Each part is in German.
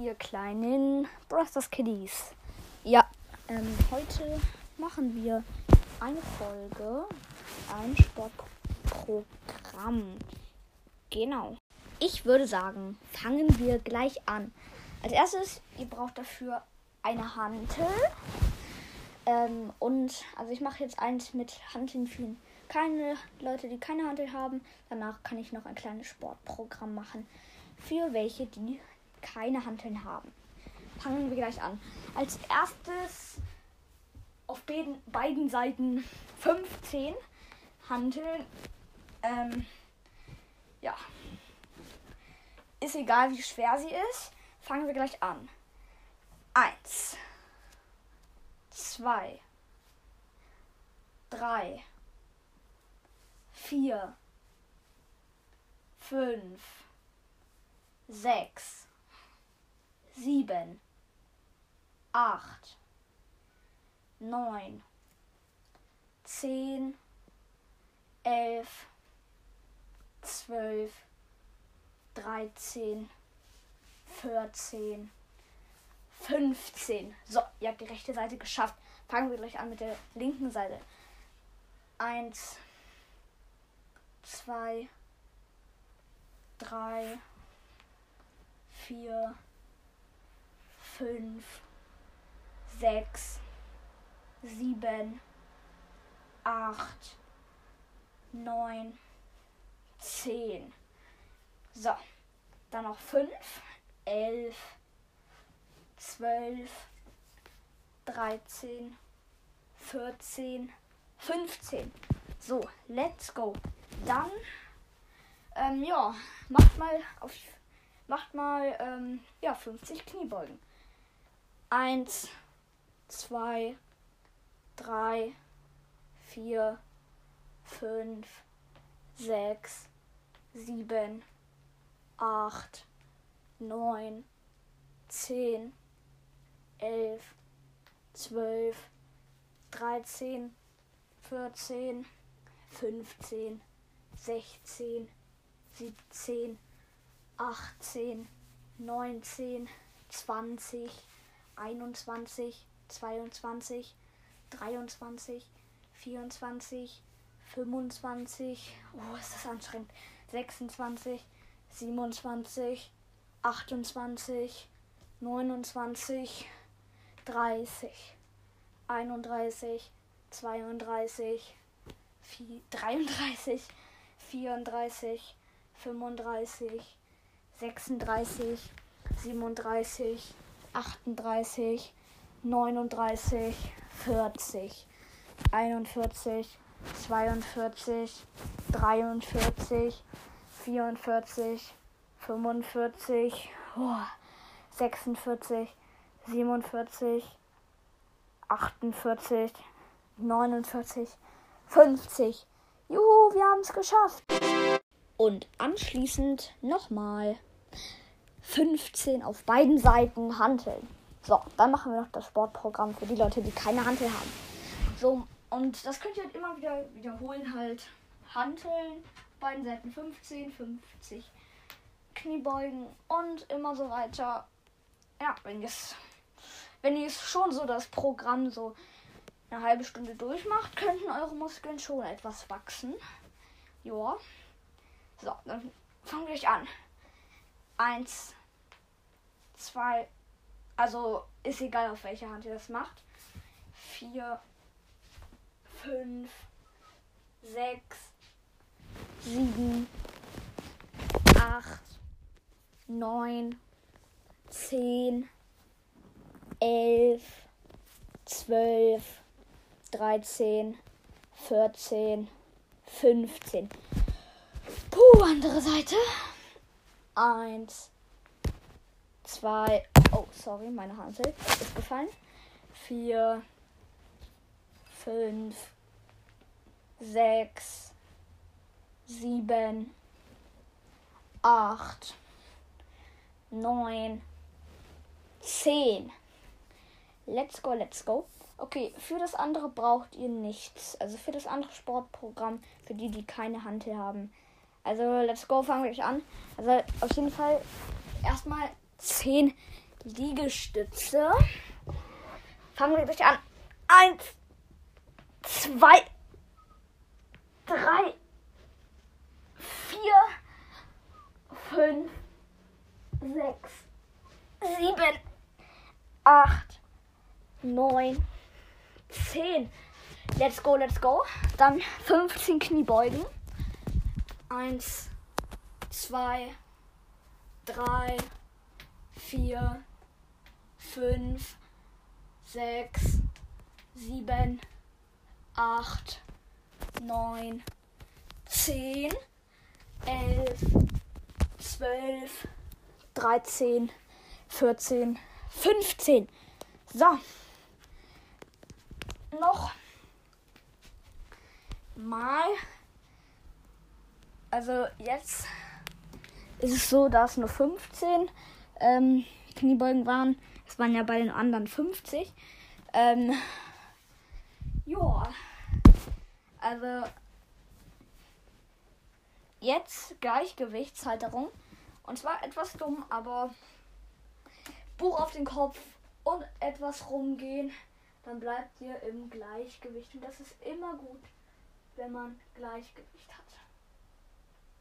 Ihr kleinen Brothers Kiddies. Ja, ähm, heute machen wir eine Folge, ein Sportprogramm. Genau. Ich würde sagen, fangen wir gleich an. Als erstes, ihr braucht dafür eine Hantel. Ähm, und, also ich mache jetzt eins mit Hanteln für keine Leute, die keine Hantel haben. Danach kann ich noch ein kleines Sportprogramm machen für welche, die keine Hanteln haben. Fangen wir gleich an. Als erstes auf beiden, beiden Seiten 15 Hanteln. Ähm, ja. Ist egal, wie schwer sie ist. Fangen wir gleich an. Eins, zwei, drei, vier, fünf, sechs, sieben, acht, neun, zehn, elf, zwölf, dreizehn, vierzehn, fünfzehn. So, ihr habt die rechte Seite geschafft. Fangen wir gleich an mit der linken Seite. Eins, zwei, drei, vier, fünf, sechs, sieben, acht, neun, zehn. So, dann noch fünf, elf, zwölf, dreizehn, vierzehn, fünfzehn. So, let's go. Dann, ähm, ja, macht mal auf, macht mal, ähm, ja, 50 Kniebeugen. Eins, zwei, drei, vier, fünf, sechs, sieben, acht, neun, zehn, elf, zwölf, dreizehn, vierzehn, fünfzehn, sechzehn, siebzehn, achtzehn, neunzehn, zwanzig. 21, 22, 23, 24, 25, oh, ist das anstrengend, 26, 27, 28, 29, 30, 31, 32, 33, 34, 35, 36, 37, 38, 39, 40, 41, 42, 43, 44, 45, 46, oh, 46, 47, 48, 49, 50. Juhu, wir haben es geschafft. Und anschließend nochmal 15 auf beiden Seiten Hanteln. So, dann machen wir noch das Sportprogramm für die Leute, die keine Hantel haben. So, und das könnt ihr halt immer wieder wiederholen, halt Hanteln, beiden Seiten 15, 50 Kniebeugen und immer so weiter. Ja, wenn ihr es wenn schon so das Programm so eine halbe Stunde durchmacht, könnten eure Muskeln schon etwas wachsen. Ja. So, dann fangen wir gleich an. Eins, zwei, also ist egal auf welche Hand ihr das macht. Vier, fünf, sechs, sieben, acht, neun, zehn, elf, zwölf, dreizehn, vierzehn, fünfzehn. Puh, andere Seite. Eins, zwei, oh, sorry, meine Hand ist gefallen. Vier, fünf, sechs, sieben, acht, neun, zehn. Let's go, let's go. Okay, für das andere braucht ihr nichts. Also für das andere Sportprogramm, für die, die keine Hantel haben. Also let's go, fangen wir an. Also auf jeden Fall erstmal 10 Liegestütze. Fangen wir durch an. 1, 2, 3, 4, 5, 6, 7, 8, 9, 10. Let's go, let's go. Dann 15 Kniebeugen. 1, 2, 3, 4, 5, 6, 7, 8, 9, 10, 11, 12, 13, 14, 15. So. Noch mal. Also jetzt ist es so, dass nur 15 ähm, Kniebeugen waren. Es waren ja bei den anderen 50. Ähm, ja. Also jetzt Gleichgewichtshalterung. Und zwar etwas dumm, aber Buch auf den Kopf und etwas rumgehen. Dann bleibt ihr im Gleichgewicht. Und das ist immer gut, wenn man Gleichgewicht hat.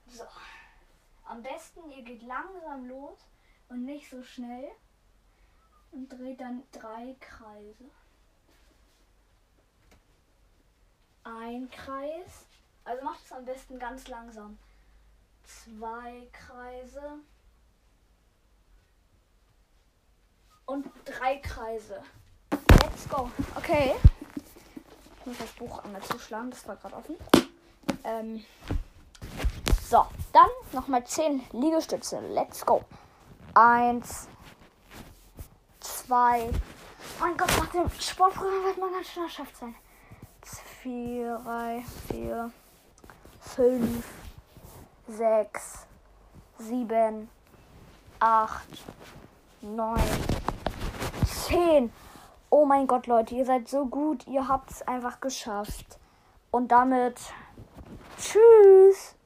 So. Am besten, ihr geht langsam los und nicht so schnell. Und dreht dann drei Kreise. Ein Kreis. Also macht es am besten ganz langsam. Zwei Kreise. Und drei Kreise. Let's go. Okay. Ich muss das Buch einmal zuschlagen. Das war gerade offen. Ähm. So, dann nochmal 10 Liegestütze. Let's go. Eins, zwei. Mein Gott, nach dem Sportprogramm wird man ganz schön erschöpft sein. Vier, drei, vier, fünf, sechs, sieben, acht, neun, zehn. Oh mein Gott, Leute, ihr seid so gut. Ihr habt es einfach geschafft. Und damit tschüss.